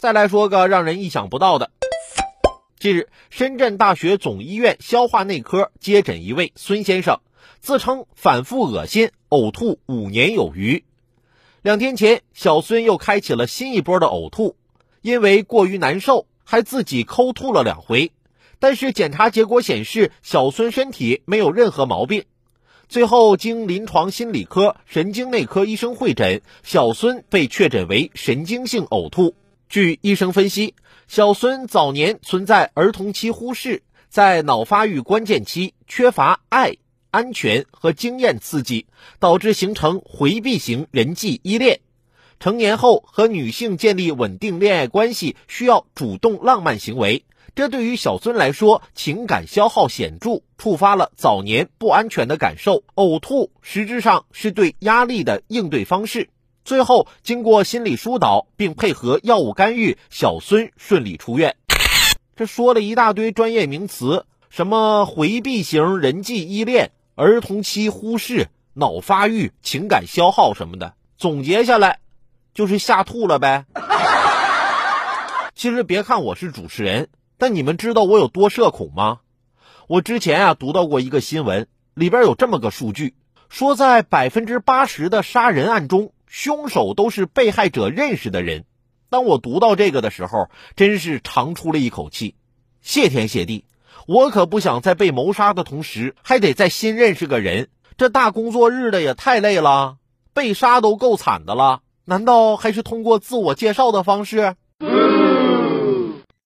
再来说个让人意想不到的。近日，深圳大学总医院消化内科接诊一位孙先生，自称反复恶心、呕吐五年有余。两天前，小孙又开启了新一波的呕吐，因为过于难受，还自己抠吐了两回。但是检查结果显示，小孙身体没有任何毛病。最后，经临床心理科、神经内科医生会诊，小孙被确诊为神经性呕吐。据医生分析，小孙早年存在儿童期忽视，在脑发育关键期缺乏爱、安全和经验刺激，导致形成回避型人际依恋。成年后和女性建立稳定恋爱关系需要主动浪漫行为，这对于小孙来说情感消耗显著，触发了早年不安全的感受。呕吐实质上是对压力的应对方式。最后，经过心理疏导并配合药物干预，小孙顺利出院。这说了一大堆专业名词，什么回避型人际依恋、儿童期忽视、脑发育、情感消耗什么的，总结下来就是吓吐了呗。其实别看我是主持人，但你们知道我有多社恐吗？我之前啊读到过一个新闻，里边有这么个数据，说在百分之八十的杀人案中。凶手都是被害者认识的人。当我读到这个的时候，真是长出了一口气。谢天谢地，我可不想在被谋杀的同时，还得再新认识个人。这大工作日的也太累了，被杀都够惨的了，难道还是通过自我介绍的方式？